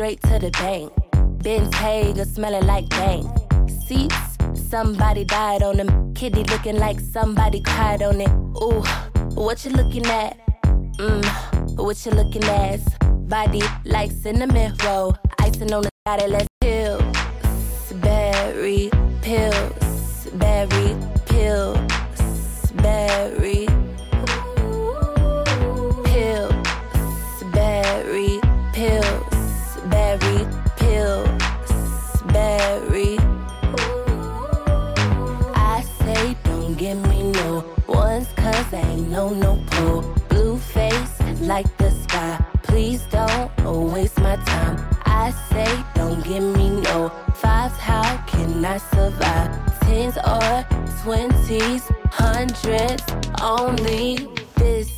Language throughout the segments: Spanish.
straight to the bank. Ben's Hager smelling like bank. Seats, somebody died on them. Kitty looking like somebody cried on it. Ooh, what you looking at? Mmm, what you looking at? Body like cinnamon roll. Icing on the body, let's pills. Berry no no pull. Blue face like the sky. Please don't waste my time. I say don't give me no fives. How can I survive? Tens or twenties, hundreds only. This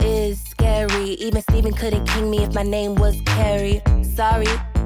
is scary. Even Steven couldn't king me if my name was Carrie. Sorry,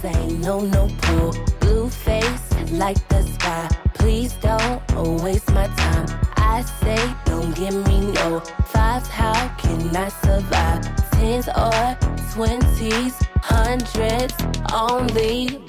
Cause I ain't no no pull. Blue face like the sky. Please don't waste my time. I say don't give me no fives. How can I survive? Tens or twenties, hundreds only.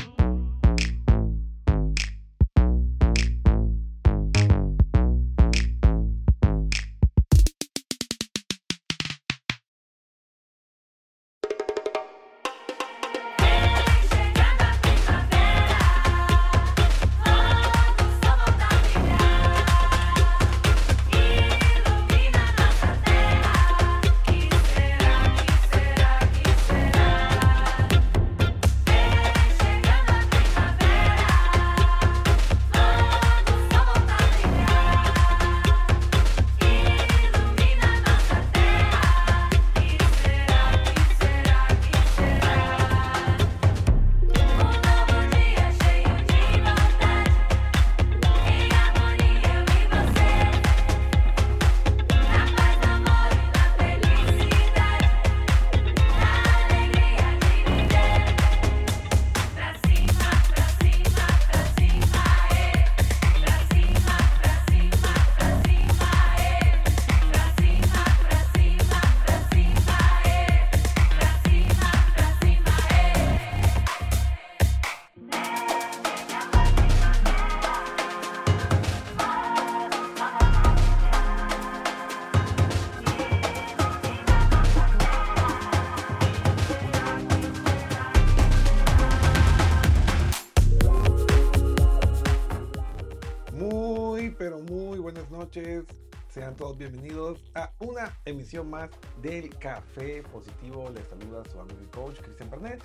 Buenas noches. Sean todos bienvenidos a una emisión más del Café Positivo. Les saluda su amigo y coach Cristian Bernet.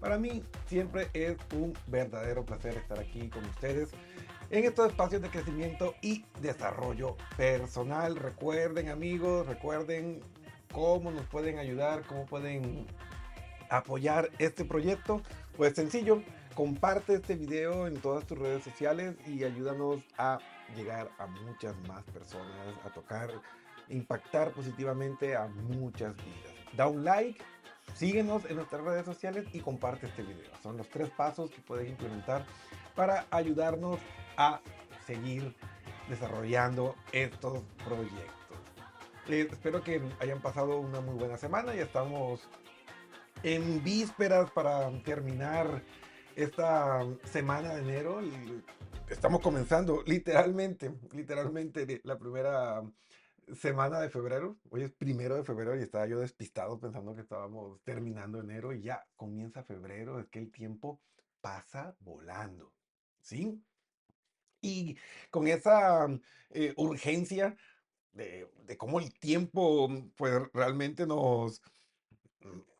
Para mí siempre es un verdadero placer estar aquí con ustedes en estos espacios de crecimiento y desarrollo personal. Recuerden amigos, recuerden cómo nos pueden ayudar, cómo pueden apoyar este proyecto. Pues sencillo, comparte este video en todas tus redes sociales y ayúdanos a llegar a muchas más personas, a tocar, impactar positivamente a muchas vidas. Da un like, síguenos en nuestras redes sociales y comparte este video. Son los tres pasos que puedes implementar para ayudarnos a seguir desarrollando estos proyectos. Eh, espero que hayan pasado una muy buena semana. Ya estamos en vísperas para terminar esta semana de enero. Estamos comenzando literalmente, literalmente la primera semana de febrero. Hoy es primero de febrero y estaba yo despistado pensando que estábamos terminando enero y ya comienza febrero. Es que el tiempo pasa volando. ¿Sí? Y con esa eh, urgencia de, de cómo el tiempo pues realmente nos,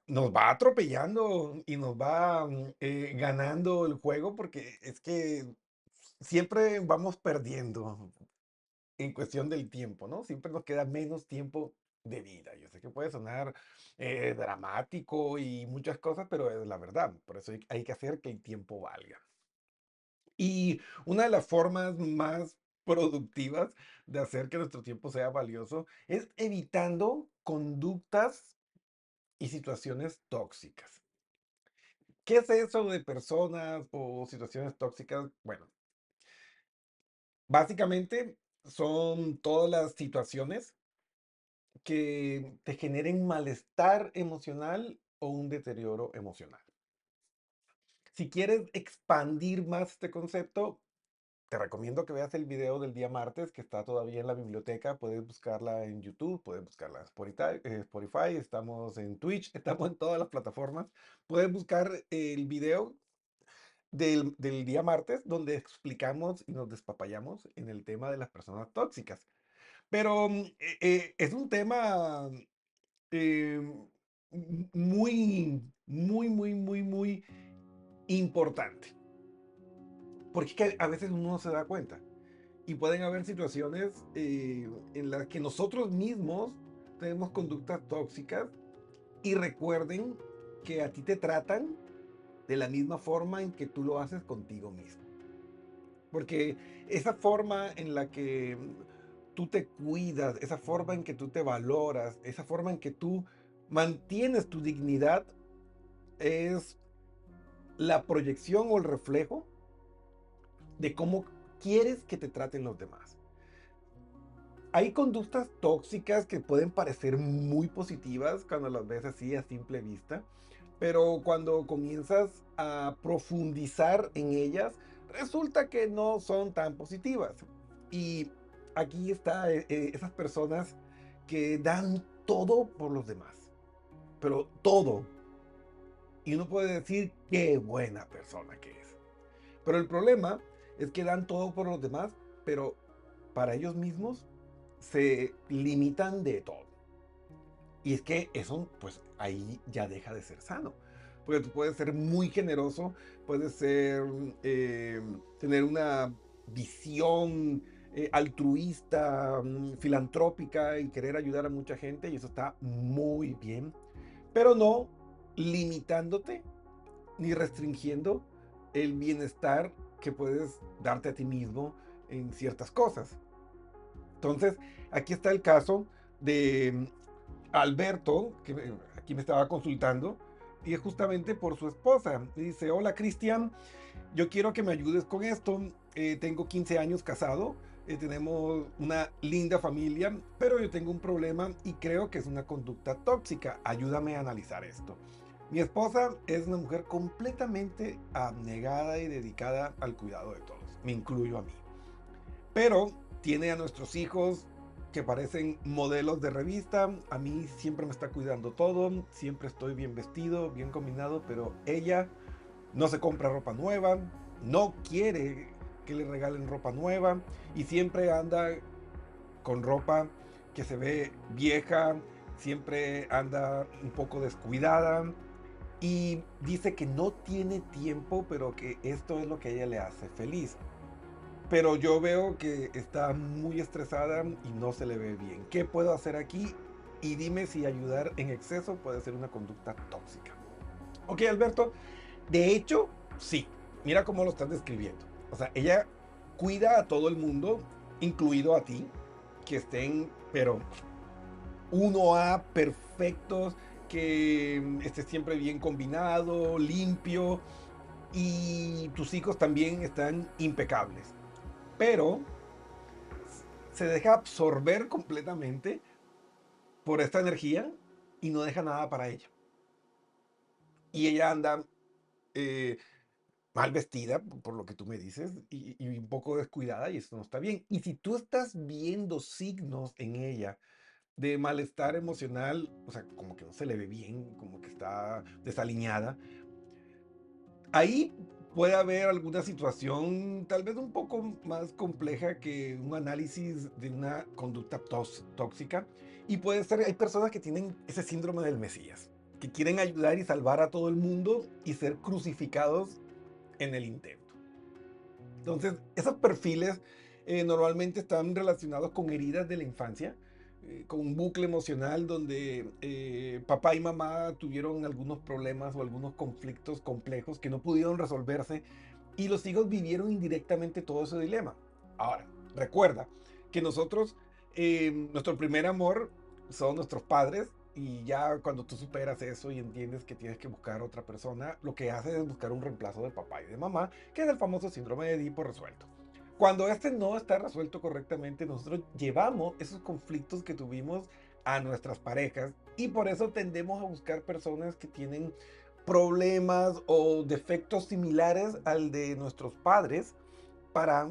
nos va atropellando y nos va eh, ganando el juego porque es que siempre vamos perdiendo en cuestión del tiempo, ¿no? Siempre nos queda menos tiempo de vida. Yo sé que puede sonar eh, dramático y muchas cosas, pero es la verdad. Por eso hay, que hacer que el tiempo valga. Y una de las formas más productivas de hacer que nuestro tiempo sea valioso es evitando conductas y situaciones tóxicas. ¿Qué es eso de personas o situaciones tóxicas? Bueno, básicamente son todas las situaciones que te generen malestar emocional o un deterioro emocional. Si quieres expandir más este concepto, te recomiendo que veas el video del día martes que está todavía en la biblioteca. Puedes buscarla en YouTube, puedes buscarla en Spotify, eh, estamos en Twitch, estamos en todas las plataformas. Puedes buscar el video del, día martes donde explicamos y nos despapallamos en el tema de las personas tóxicas. Pero mm, eh, eh, es un tema em, muy, muy, muy, muy, muy importante. Porque a veces uno no se da cuenta. Y pueden haber situaciones eh, en las que nosotros mismos tenemos conductas tóxicas y recuerden que a ti te tratan de la misma forma en que tú lo haces contigo mismo. Porque esa forma en la que tú te cuidas, esa forma en que tú te valoras, esa forma en que tú mantienes tu dignidad es la proyección o el reflejo de cómo quieres que te traten los demás. Hay conductas tóxicas que pueden parecer muy positivas cuando las ves así a simple vista, pero cuando comienzas a profundizar en ellas, resulta que no son tan positivas. Y aquí está eh, eh, esas personas que dan todo por los demás, pero todo, y uno puede decir qué buena persona que es. Pero el problema es que dan todo por los demás, pero para ellos mismos se limitan de todo. Y es que eso, pues ahí ya deja de ser sano. Porque tú puedes ser muy generoso, puedes ser, eh, tener una visión eh, altruista, mm, filantrópica y querer ayudar a mucha gente, y eso está muy bien. Pero no limitándote ni restringiendo el bienestar que puedes darte a ti mismo en ciertas cosas. Entonces, aquí está el caso de mm, Alberto, que aquí me estaba consultando, y es justamente por su esposa. Dice, hola Cristian, yo quiero que me ayudes con esto. Eh, tengo 15 años casado, eh, tenemos una linda familia, pero yo tengo un problema y creo que es una conducta tóxica. Ayúdame a analizar esto. Mi esposa es una mujer completamente abnegada y dedicada al cuidado de todos. Me incluyo a mí. Pero tiene a nuestros hijos que parecen modelos de revista. A mí siempre me está cuidando todo. Siempre estoy bien vestido, bien combinado. Pero ella no se compra ropa nueva. No quiere que le regalen ropa nueva. Y siempre anda con ropa que se ve vieja. Siempre anda un poco descuidada y dice que no tiene tiempo, pero que esto es lo que ella le hace feliz. Pero yo veo que está muy estresada y no se le ve bien. ¿Qué puedo hacer aquí? Y dime si ayudar en exceso puede ser una conducta tóxica. Ok, Alberto. De hecho, sí. Mira cómo lo estás describiendo. O sea, ella cuida a todo el mundo, incluido a ti, que estén, pero uno a perfectos, que esté siempre bien combinado, limpio y tus hijos también están impecables. Pero se deja absorber completamente por esta energía y no deja nada para ella. Y ella anda eh, mal vestida, por lo que tú me dices, y, y, un poco descuidada, y eso no está bien. Y si tú estás viendo signos en ella de malestar emocional, o sea, como que no se le ve bien, como que está desalineada, ahí puede haber alguna situación tal vez un poco más compleja que un análisis de una conducta tóxica y puede ser, hay personas que tienen ese síndrome del Mesías, que quieren ayudar y salvar a todo el mundo y ser crucificados en el intento. Entonces, esos perfiles eh, normalmente están relacionados con heridas de la infancia, eh, con un bucle emocional donde eh, papá y mamá tuvieron algunos problemas o algunos conflictos complejos que no pudieron resolverse y los hijos vivieron indirectamente todo ese dilema. Ahora, recuerda que nosotros, eh, nuestro primer amor son nuestros padres y ya cuando tú superas eso y entiendes que tienes que buscar otra persona, lo que haces es buscar un reemplazo de papá y de mamá, que es el famoso síndrome de Edipo resuelto. Cuando este no está resuelto correctamente, nosotros llevamos esos conflictos que tuvimos a nuestras parejas y por eso tendemos a buscar personas que tienen problemas o defectos similares al de nuestros padres para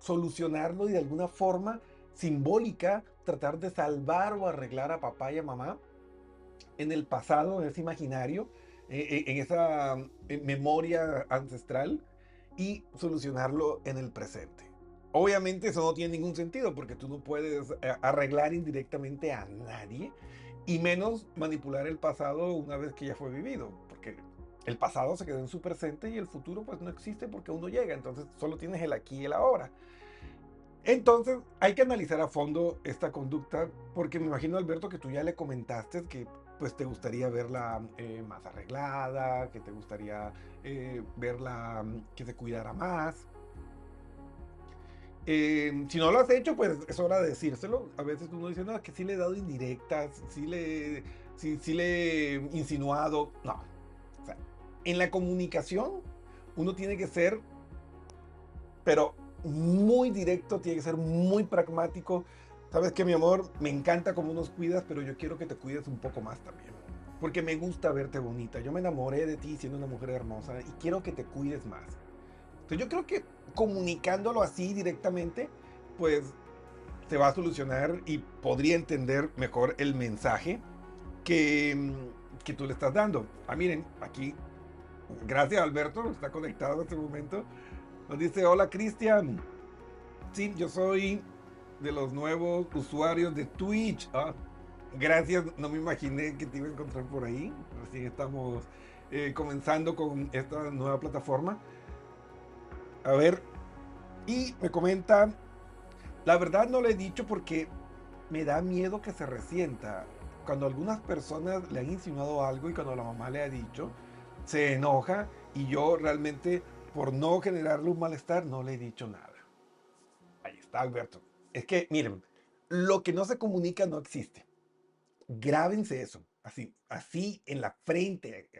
solucionarlo y de alguna forma simbólica tratar de salvar o arreglar a papá y a mamá en el pasado, en ese imaginario, eh, eh, en esa eh, memoria ancestral y solucionarlo en el presente. Obviamente eso no tiene ningún sentido porque tú no puedes arreglar indirectamente a nadie y menos manipular el pasado una vez que ya fue vivido, porque el pasado se quedó en su presente y el futuro pues no existe porque uno llega, entonces solo tienes el aquí y el ahora. Entonces hay que analizar a fondo esta conducta porque me imagino Alberto que tú ya le comentaste que pues te gustaría verla eh, más arreglada, que te gustaría eh, verla mm, que se cuidara más. Em, si no lo has hecho, pues es hora de decírselo. A veces uno dice, no, que sí le he dado indirectas, sí le, sí, sí le he insinuado. No. O sea, en la comunicación, uno tiene que ser, pero muy directo, tiene que ser muy pragmático. Sabes que mi amor, me encanta cómo nos cuidas, pero yo quiero que te cuides un poco más también. Porque me gusta verte bonita. Yo me enamoré de ti siendo una mujer hermosa y quiero que te cuides más. Entonces yo creo que comunicándolo así directamente, pues se va a solucionar y podría entender mejor el mensaje que, que tú le estás dando. Ah, miren, aquí, gracias Alberto, está conectado en este momento. Nos dice, hola Cristian. Sí, yo soy de los nuevos usuarios de Twitch. Ah, gracias, no me imaginé que te iba a encontrar por ahí. Recién estamos eh, comenzando con esta nueva plataforma. A ver, y me comenta, la verdad no le he dicho porque me da miedo que se resienta. Cuando algunas personas le han insinuado algo y cuando la mamá le ha dicho, se enoja y yo realmente por no generarle un malestar, no le he dicho nada. Ahí está, Alberto. Es que, miren, lo que no se comunica no existe. Grábense eso, así, así en la frente.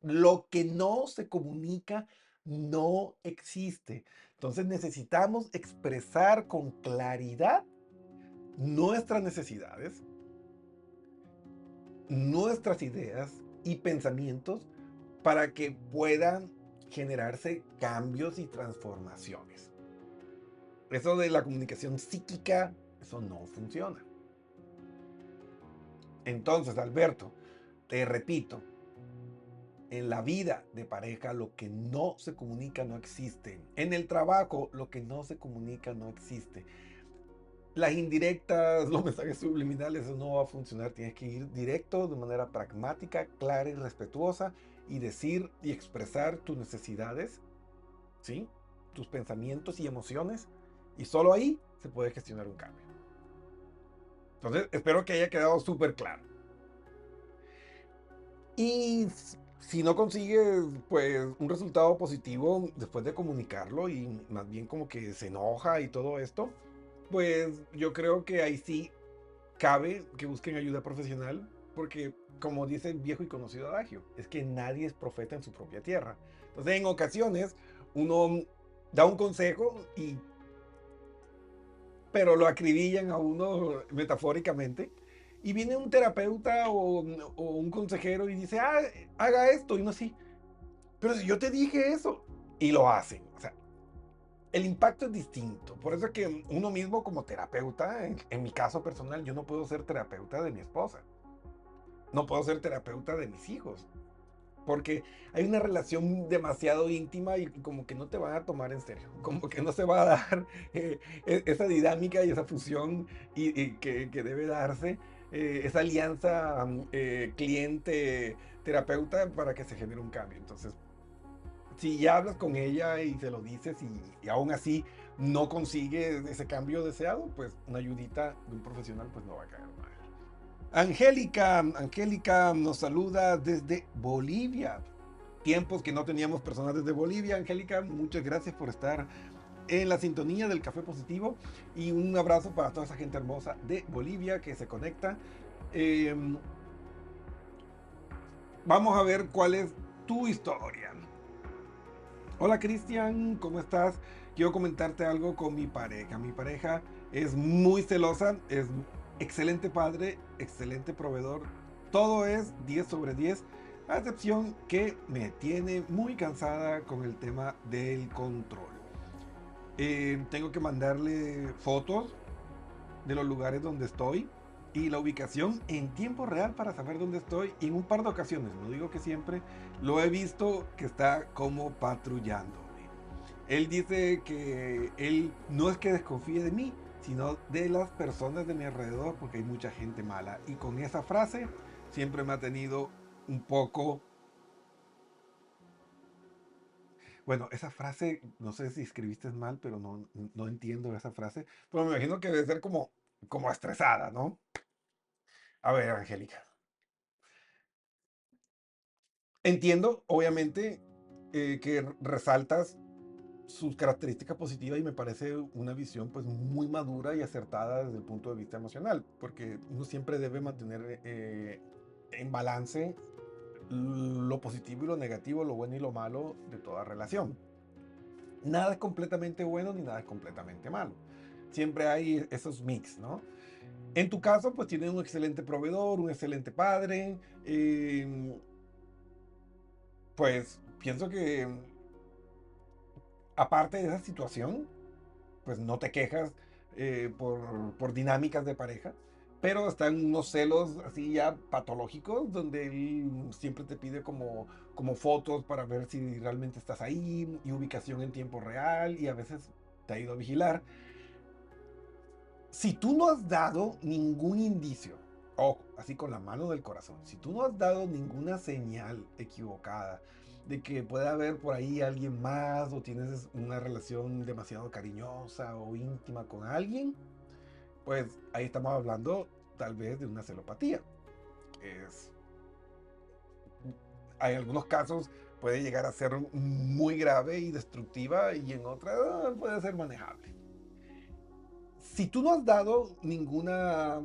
Lo que no se comunica no existe. Entonces necesitamos expresar con claridad nuestras necesidades, nuestras ideas y pensamientos para que puedan generarse cambios y transformaciones. Eso de la comunicación psíquica, eso no funciona. Entonces, Alberto, te repito, en la vida de pareja lo que no se comunica no existe. En el trabajo lo que no se comunica no existe. Las indirectas, los mensajes subliminales, eso no va a funcionar. Tienes que ir directo de manera pragmática, clara y respetuosa y decir y expresar tus necesidades, ¿sí? tus pensamientos y emociones, y solo ahí se puede gestionar un cambio. Entonces, espero que haya quedado súper claro. Y si no consigues pues un resultado positivo después de comunicarlo y más bien como que se enoja y todo esto, pues yo creo que ahí sí cabe que busquen ayuda profesional porque como dice el viejo y conocido adagio, es que nadie es profeta en su propia tierra. Entonces, en ocasiones, uno da un consejo y pero lo acribillan a uno metafóricamente. Y viene un terapeuta o, un consejero y dice, ah, haga esto. Y no así. Pero si yo te dije eso. Y lo hacen. O sea, el impacto es distinto. Por eso es que uno mismo como terapeuta, en mi caso personal, yo no puedo ser terapeuta de mi esposa no puedo ser terapeuta de mis hijos. Porque hay una relación demasiado íntima y como que no te van a tomar en serio. Como que no se va a dar eh, e, esa dinámica y esa fusión y, que, debe darse. Eh, esa alianza eh, cliente-terapeuta para que se genere un cambio. Entonces, si ya hablas con ella y se lo dices y, y aún así no consigue ese cambio deseado, pues una ayudita de un profesional pues no va a caer mal. Angélica, Angélica nos saluda desde Bolivia. Tiempos que no teníamos personas desde Bolivia. Angélica, muchas gracias por estar en la sintonía del Café Positivo y un abrazo para toda esa gente hermosa de Bolivia que se conecta. Em, vamos a ver cuál es tu historia. Hola Cristian, ¿cómo estás? Quiero comentarte algo con mi pareja. Mi pareja es muy celosa, es excelente padre, excelente proveedor. Todo es 10 sobre 10, a excepción que me tiene muy cansada con el tema del control. Eh, tengo que mandarle fotos de los lugares donde estoy y la ubicación en tiempo real para saber dónde estoy. Y en un par de ocasiones, no digo que siempre, lo he visto que está como patrullando. Él dice que él no es que desconfíe de mí, sino de las personas de mi alrededor, porque hay mucha gente mala. Y con esa frase siempre me ha tenido un poco... Bueno, esa frase, no sé si escribiste mal, pero no, no entiendo esa frase. Pero me imagino que debe ser como, como estresada, ¿no? A ver, Angélica. Entiendo, obviamente, eh, que resaltas sus características positivas y me parece una visión pues muy madura y acertada desde el punto de vista emocional, porque uno siempre debe mantener eh, en balance lo positivo y lo negativo, lo bueno y lo malo de toda relación. Nada es completamente bueno ni nada es completamente malo. Siempre hay esos mix, ¿no? En tu caso, pues tienes un excelente proveedor, un excelente padre. Eh, pues pienso que aparte de esa situación, pues no te quejas eh, por, dinámicas de pareja, pero están unos celos así ya patológicos donde él siempre te pide como, como fotos para ver si realmente estás ahí y ubicación en tiempo real y a veces te ha ido a vigilar. Si tú no has dado ningún indicio, o así con la mano del corazón, si tú no has dado ninguna señal equivocada, de que puede haber por ahí alguien más o tienes una relación demasiado cariñosa o íntima con alguien, pues ahí estamos hablando tal vez de una celopatía. Es, hay algunos casos puede llegar a ser muy grave y destructiva y en otras puede ser manejable. Si tú no has dado ninguna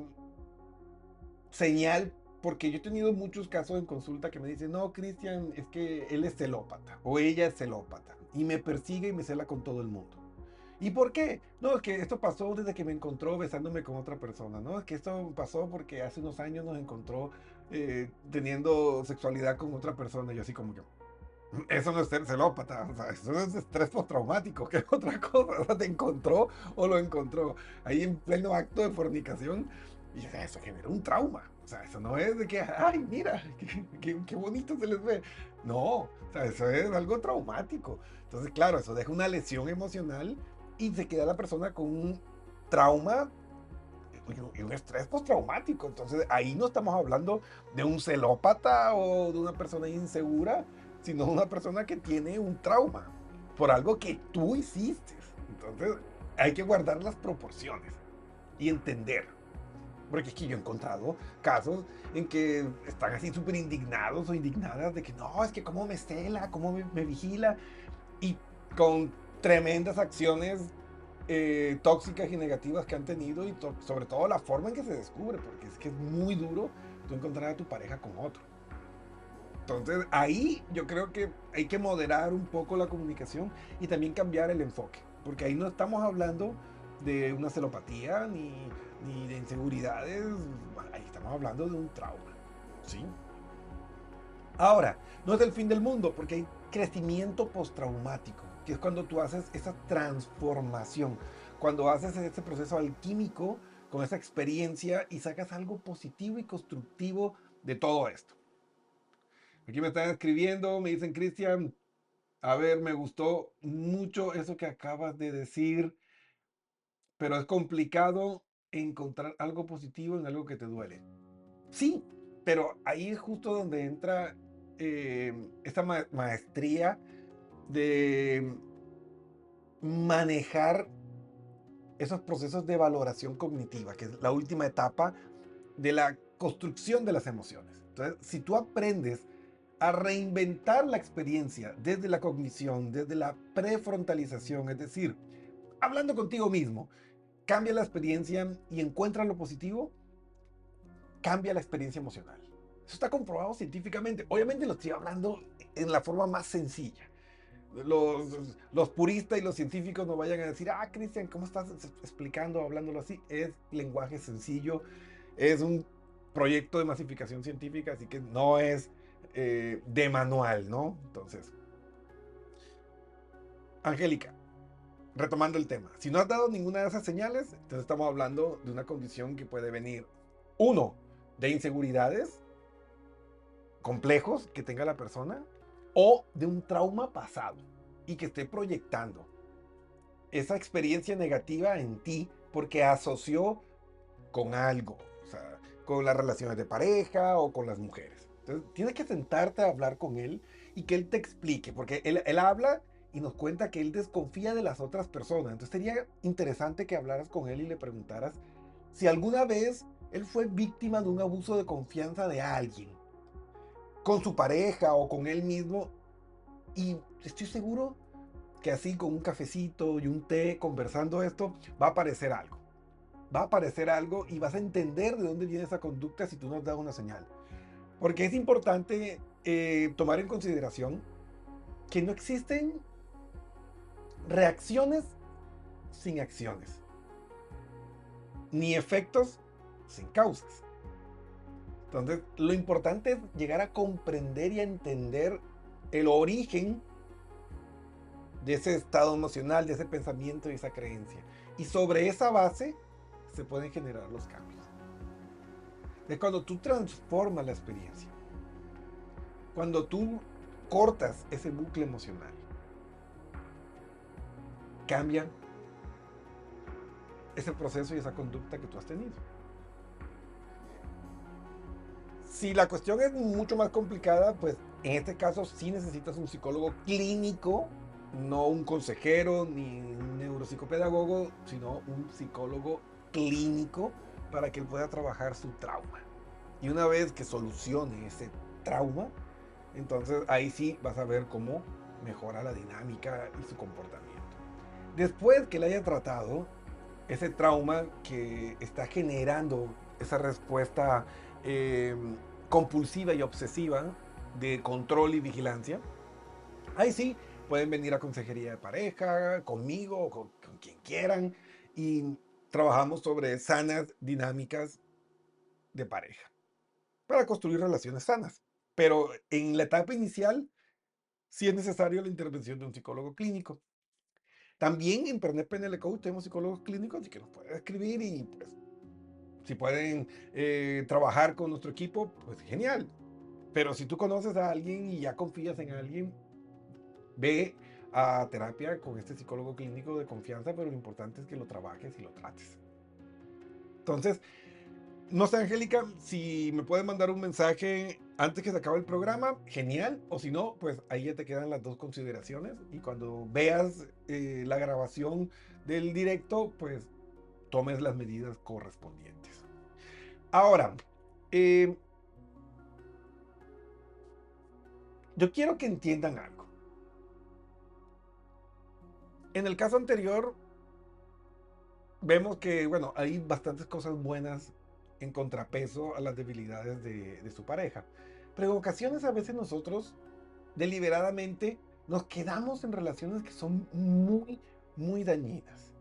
señal porque yo he tenido muchos casos en consulta que me dicen, no, Cristian, es que él es celópata o ella es celópata y me persigue y me cela con todo el mundo. ¿Y por qué? No, es que esto pasó desde que me encontró besándome con otra persona, ¿no? Es que esto pasó porque hace unos años nos encontró eh, teniendo sexualidad con otra persona y así como que... Eso no es ser celópata, o sea, eso es estrés postraumático, que es otra cosa, o sea, te encontró o lo encontró ahí en pleno acto de fornicación y eso generó un trauma. O sea, eso no es de que, ay, mira, qué, bonito se les ve. No, o sea, eso es algo traumático. Entonces, claro, eso deja una lesión emocional y se queda la persona con un trauma y un estrés postraumático. Entonces, ahí no estamos hablando de un celópata o de una persona insegura, sino de una persona que tiene un trauma por algo que tú hiciste. Entonces, hay que guardar las proporciones y entender. Porque es que yo he encontrado casos en que están así súper indignados o indignadas de que no, es que cómo me cela, cómo me, vigila. Y con tremendas acciones eh, tóxicas y negativas que han tenido y sobre todo la forma en que se descubre, porque es que es muy duro tú encontrar a tu pareja con otro. Entonces ahí yo creo que hay que moderar un poco la comunicación y también cambiar el enfoque, porque ahí no estamos hablando de una celopatía ni ni de inseguridades. Ahí estamos hablando de un trauma. ¿Sí? Ahora, no es el fin del mundo porque hay crecimiento postraumático, que es cuando tú haces esa transformación, cuando haces ese proceso alquímico con esa experiencia y sacas algo positivo y constructivo de todo esto. Aquí me están escribiendo, me dicen, Cristian, a ver, me gustó mucho eso que acabas de decir, pero es complicado encontrar algo positivo en algo que te duele. Sí, pero ahí es justo donde entra eh, esta maestría de manejar esos procesos de valoración cognitiva, que es la última etapa de la construcción de las emociones. Entonces, si tú aprendes a reinventar la experiencia desde la cognición, desde la prefrontalización, es decir, hablando contigo mismo, cambia la experiencia y encuentra lo positivo, cambia la experiencia emocional. Eso está comprobado científicamente. Obviamente lo estoy hablando en la forma más sencilla. Los, los puristas y los científicos no vayan a decir, ah, Cristian, ¿cómo estás explicando, hablándolo así? Es lenguaje sencillo, es un proyecto de masificación científica, así que no es eh, de manual, ¿no? Entonces, Angélica, retomando el tema, si no has dado ninguna de esas señales, entonces estamos hablando de una condición que puede venir, uno, de inseguridades complejos que tenga la persona o de un trauma pasado y que esté proyectando esa experiencia negativa en ti porque asoció con algo, o sea, con las relaciones de pareja o con las mujeres. Entonces, tienes que sentarte a hablar con él y que él te explique, porque él, él habla y nos cuenta que él desconfía de las otras personas. Entonces, sería interesante que hablaras con él y le preguntaras si alguna vez él fue víctima de un abuso de confianza de alguien con su pareja o con él mismo. Y estoy seguro que así con un cafecito y un té conversando esto, va a aparecer algo. Va a aparecer algo y vas a entender de dónde viene esa conducta si tú nos das una señal. Porque es importante eh, tomar en consideración que no existen reacciones sin acciones, ni efectos sin causas. Entonces, lo importante es llegar a comprender y a entender el origen de ese estado emocional, de ese pensamiento y esa creencia. Y sobre esa base se pueden generar los cambios. Es cuando tú transformas la experiencia, cuando tú cortas ese bucle emocional, cambia ese proceso y esa conducta que tú has tenido. Si la cuestión es mucho más complicada, pues en este caso sí necesitas un psicólogo clínico, no un consejero ni un neuropsicopedagogo, sino un psicólogo clínico para que él pueda trabajar su trauma. Y una vez que solucione ese trauma, entonces ahí sí vas a ver cómo mejora la dinámica y su comportamiento. Después que le haya tratado ese trauma que está generando esa respuesta Em, compulsiva y obsesiva de control y vigilancia, ahí sí pueden venir a consejería de pareja, conmigo, con, con quien quieran, y trabajamos sobre sanas dinámicas de pareja para construir relaciones sanas. Pero en la etapa inicial, sí es necesario la intervención de un psicólogo clínico. También en Pernet PNL Coach tenemos psicólogos clínicos que nos pueden escribir y pues si pueden eh, trabajar con nuestro equipo, pues genial. Pero si tú conoces a alguien y ya confías en alguien, ve a terapia con este psicólogo clínico de confianza, pero lo importante es que lo trabajes y lo trates. Entonces, no sé, Angélica, si me puedes mandar un mensaje antes que se acabe el programa, genial. O si no, pues ahí ya te quedan las dos consideraciones. Y cuando veas eh, la grabación del directo, pues tomes las medidas correspondientes. Ahora, eh, yo quiero que entiendan algo. En el caso anterior, vemos que, bueno, hay bastantes cosas buenas en contrapeso a las debilidades de, su pareja. Pero ocasiones a veces nosotros deliberadamente nos quedamos en relaciones que son muy, muy dañinas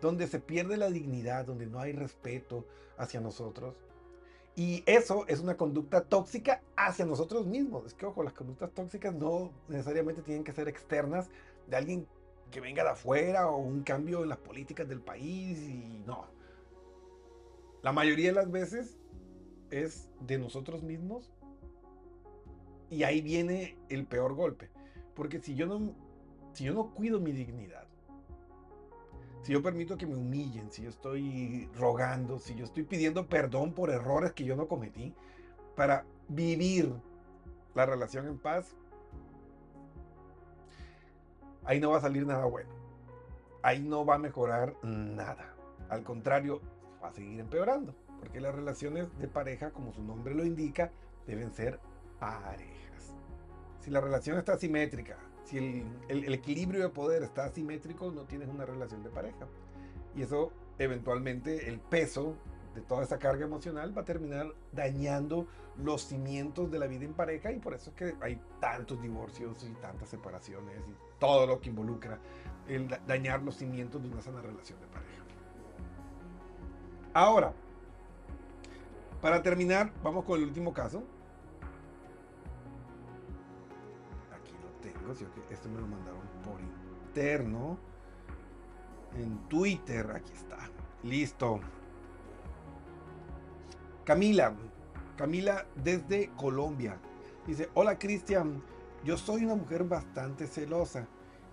donde se pierde la dignidad, donde no hay respeto hacia nosotros. Y eso es una conducta tóxica hacia nosotros mismos. Es que, ojo, las conductas tóxicas no necesariamente tienen que ser externas de alguien que venga de afuera o un cambio en las políticas del país y no. La mayoría de las veces es de nosotros mismos y ahí viene el peor golpe. Porque si yo no, si yo no cuido mi dignidad, si yo permito que me humillen, si yo estoy rogando, si yo estoy pidiendo perdón por errores que yo no cometí, para vivir la relación en paz, ahí no va a salir nada bueno. ahí no va a mejorar nada. Al contrario, va a seguir empeorando. Porque las relaciones de pareja, como su nombre lo indica, deben ser parejas. Si la relación está asimétrica, si el, el, equilibrio de poder está asimétrico, no tienes una relación de pareja. Y eso, eventualmente, el peso de toda esa carga emocional va a terminar dañando los cimientos de la vida en pareja y por eso es que hay tantos divorcios y tantas separaciones y todo lo que involucra el dañar los cimientos de una sana relación de pareja. Ahora, para terminar, vamos con el último caso. Aquí lo tengo, si esto me lo mandaron por interno. En Twitter, aquí está. Listo. Camila, Camila desde Colombia. Dice, hola Cristian, yo soy una mujer bastante celosa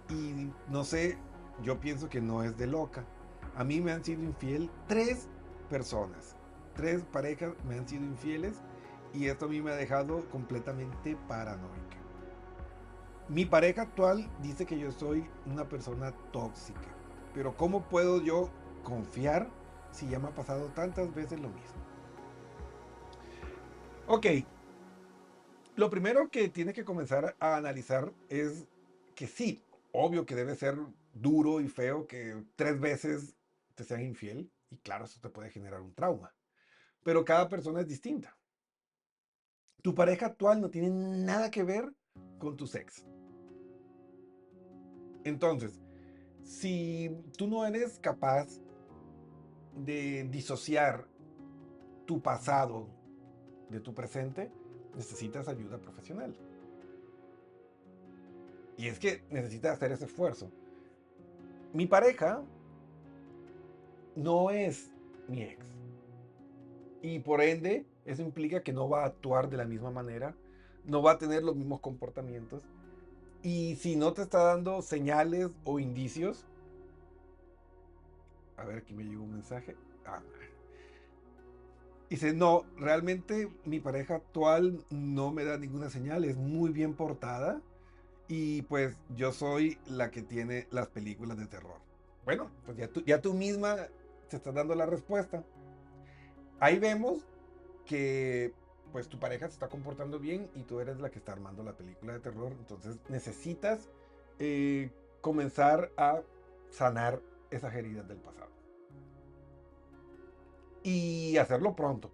y no sé, yo pienso que no es de loca. A mí me han sido infiel tres personas, tres parejas me han sido infieles y esto a mí me ha dejado completamente paranoica. Mi pareja actual dice que yo soy una persona tóxica, pero ¿cómo puedo yo confiar si ya me ha pasado tantas veces lo mismo? Ok. Lo primero que tienes que comenzar a analizar es que sí, obvio que debe ser duro y feo que tres veces te sean infiel. Y claro, eso te puede generar un trauma. Pero cada persona es distinta. Tu pareja actual no tiene nada que ver con tu ex. Entonces, si tú no eres capaz de disociar tu pasado de tu presente, necesitas ayuda profesional. Y es que necesitas hacer ese esfuerzo. Mi pareja no es mi ex. Y por ende, eso implica que no va a actuar de la misma manera, no va a tener los mismos comportamientos. Y si no te está dando señales o indicios, a ver, aquí me llegó un mensaje. Ah, Dice, no, realmente mi pareja actual no me da ninguna señal, es muy bien portada y pues yo soy la que tiene las películas de terror. Bueno, pues ya tú, ya tú misma te estás dando la respuesta. Ahí vemos que pues tu pareja se está comportando bien y tú eres la que está armando la película de terror. Entonces necesitas eh, comenzar a sanar esas heridas del pasado y hacerlo pronto.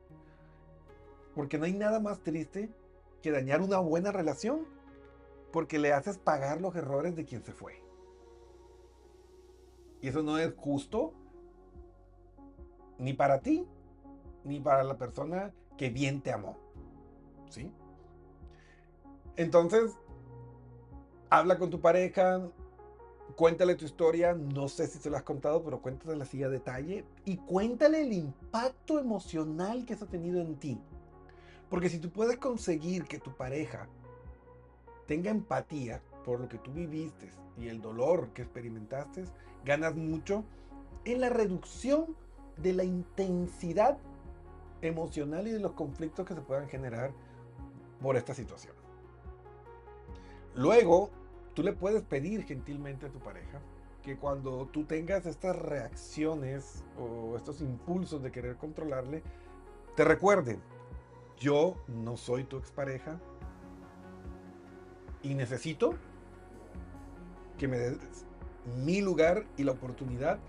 Porque no hay nada más triste que dañar una buena relación porque le haces pagar los errores de quien se fue. Y eso no es justo ni para ti ni para la persona que bien te amó. ¿Sí? Entonces, habla con tu pareja, cuéntale tu historia, no sé si se la has contado, pero cuéntale así a detalle y cuéntale el impacto emocional que eso ha tenido en ti. Porque si tú puedes conseguir que tu pareja tenga empatía por lo que tú viviste y el dolor que experimentaste, ganas mucho en la reducción de la intensidad emocional y de los conflictos que se puedan generar por esta situación. Luego, Tú le puedes pedir gentilmente a tu pareja que cuando tú tengas estas reacciones o estos impulsos de querer controlarle, te recuerden, yo no soy tu expareja y necesito que me des mi lugar y la oportunidad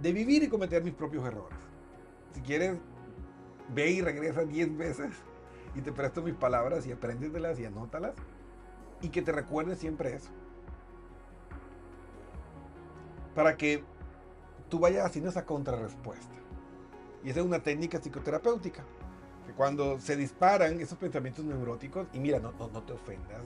de vivir y cometer mis propios errores. Si quieres, ve y regresa 10 veces y te presto mis palabras y apréndetelas y anótalas y que te recuerde siempre eso. Para que tú vayas haciendo esa contrarrespuesta. Y esa es una técnica psicoterapéutica. Que cuando se disparan esos pensamientos neuróticos, y mira, no, no, te ofendas,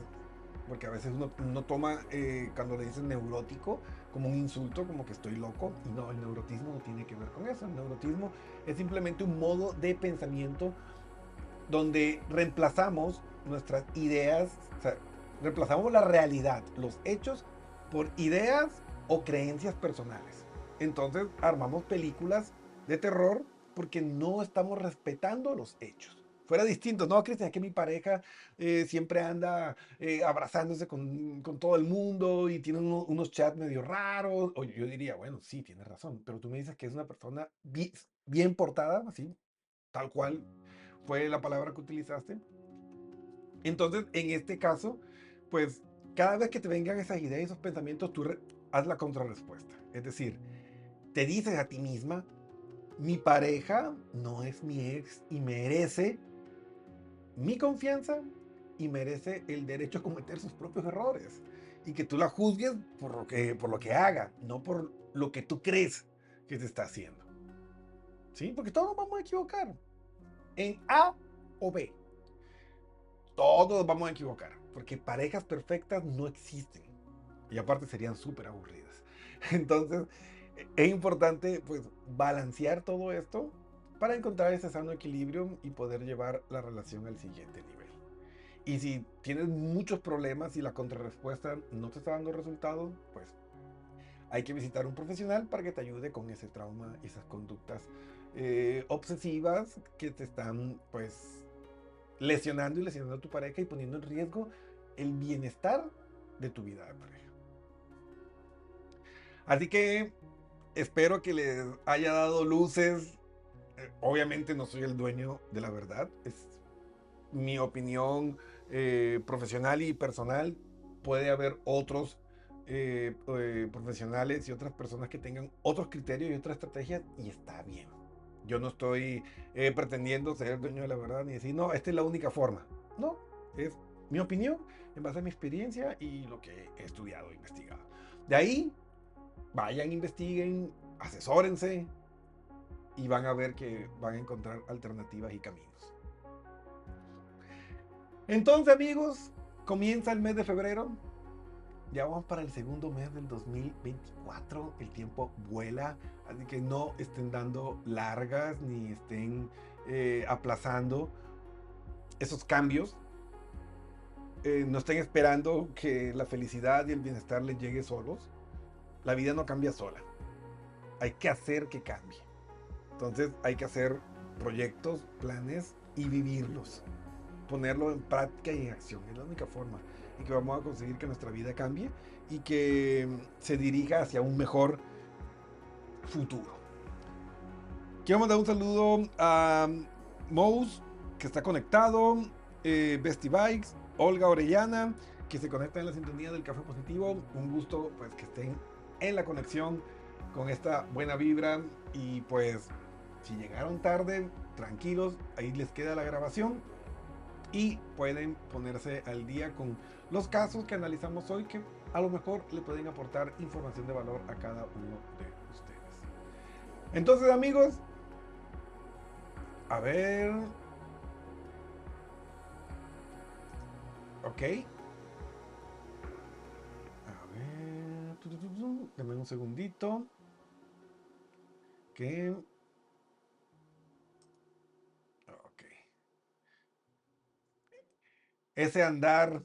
porque a veces uno, no toma, eh, cuando le dicen neurótico, como un insulto, como que estoy loco, y no, el neurotismo no tiene que ver con eso. El neurotismo es simplemente un modo de pensamiento donde reemplazamos nuestras ideas, o sea, Reemplazamos la realidad, los hechos, por ideas o creencias personales. Entonces armamos películas de terror porque no estamos respetando los hechos. Fuera distinto. No, Cristian, que mi pareja eh, siempre anda eh, abrazándose con, con, todo el mundo y tiene unos chats medio raros. O yo diría, bueno, sí, tienes razón, pero tú me dices que es una persona bien, bien portada, así, tal cual fue la palabra que utilizaste. Entonces, en este caso, pues cada vez que te vengan esas ideas y esos pensamientos, tú haz la contrarrespuesta. Es decir, te dices a ti misma, mi pareja no es mi ex y merece mi confianza y merece el derecho a cometer sus propios errores. Y que tú la juzgues por lo que, por lo que haga, no por lo que tú crees que se está haciendo. ¿Sí? Porque todos nos vamos a equivocar. En A o B. Todos nos vamos a equivocar. Porque parejas perfectas no existen. Y aparte serían súper aburridas. Entonces, es importante pues balancear todo esto para encontrar ese sano equilibrio y poder llevar la relación al siguiente nivel. Y si tienes muchos problemas y la contrarrespuesta no te está dando resultados, pues hay que visitar un profesional para que te ayude con ese trauma y esas conductas eh, obsesivas que te están pues lesionando y lesionando a tu pareja y poniendo en riesgo el bienestar de tu vida de pareja. Así que espero que les haya dado luces obviamente no soy el dueño de la verdad, es mi opinión eh, profesional y personal. Puede haber otros eh, profesionales y otras personas que tengan otros criterios y otras estrategias y está bien. Yo no estoy pretendiendo ser el dueño de la verdad ni decir, no, esta es la única forma. No, es mi opinión en base a mi experiencia y lo que he estudiado e investigado. De ahí, vayan, investiguen, asesórense, y van a ver que van a encontrar alternativas y caminos. Entonces amigos, comienza el mes de febrero. Ya vamos para el segundo mes del 2024. El tiempo vuela. Así que no estén dando largas ni estén eh, aplazando esos cambios. Eh, no estén esperando que la felicidad y el bienestar les llegue solos. La vida no cambia sola. Hay que hacer que cambie. Entonces hay que hacer proyectos, planes y vivirlos. Ponerlo en práctica y en acción. Es la única forma en que vamos a conseguir que nuestra vida cambie y que se dirija hacia un mejor futuro. Quiero mandar un saludo a Mous, que está conectado, eh, Bikes, Olga Orellana, que se conecta en la sintonía del Café Positivo. Un gusto pues que estén en la conexión con esta buena vibra y pues si llegaron tarde, tranquilos, ahí les queda la grabación y pueden ponerse al día con los casos que analizamos hoy que a lo mejor le pueden aportar información de valor a cada uno de ustedes. Entonces amigos, a ver... Ok. A ver... Dame un segundito. Que ese andar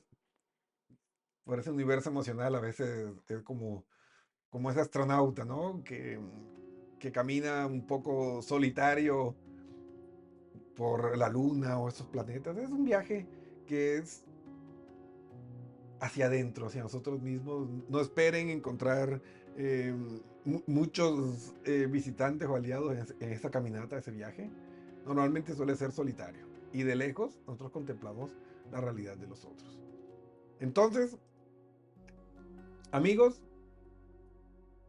por ese universo emocional a veces es como, como ese astronauta, ¿no? Que, que camina un poco solitario por la luna o esos planetas. Es un viaje que es hacia adentro, hacia nosotros mismos. No esperen encontrar eh, muchos eh, visitantes o aliados en, esa caminata, ese viaje. Normalmente suele ser solitario. Y de lejos nosotros contemplamos la realidad de los otros. Entonces, amigos,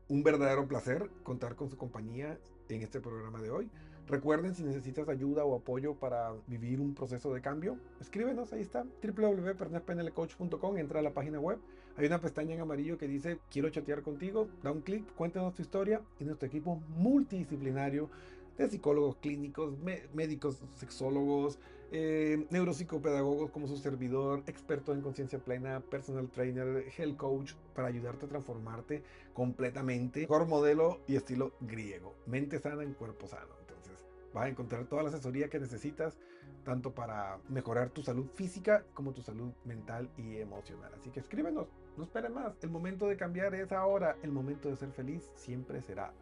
un verdadero placer contar con su compañía en este programa de hoy. Recuerden, si necesitas ayuda o apoyo para vivir un proceso de cambio, escríbenos, ahí está, www.pernespnlcoach.com, entra a la página web, hay una pestaña en amarillo que dice quiero chatear contigo, da un clic, cuéntanos tu historia y nuestro equipo multidisciplinario de psicólogos clínicos, médicos, sexólogos, eh, neuropsicopedagogos como su servidor, experto en conciencia plena, personal trainer, health coach, para ayudarte a transformarte completamente. Mejor modelo y estilo griego. Mente sana en cuerpo sano. Entonces, vas a encontrar toda la asesoría que necesitas, tanto para mejorar tu salud física como tu salud mental y emocional. Así que escríbenos, no esperen más. El momento de cambiar es ahora. El momento de ser feliz siempre será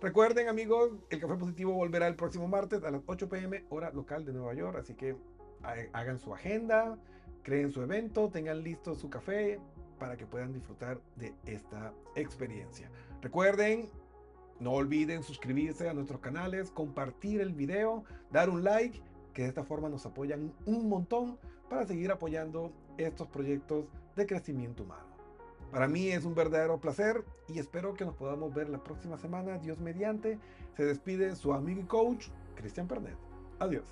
Recuerden amigos, el Café Positivo volverá el próximo martes a las 8 pm hora local de Nueva York, así que hagan su agenda, creen su evento, tengan listo su café para que puedan disfrutar de esta experiencia. Recuerden, no olviden suscribirse a nuestros canales, compartir el video, dar un like, que de esta forma nos apoyan un montón para seguir apoyando estos proyectos de crecimiento humano. Para mí es un verdadero placer y espero que nos podamos ver la próxima semana. Dios mediante. Se despide su amigo y coach, Cristian Pernet. Adiós.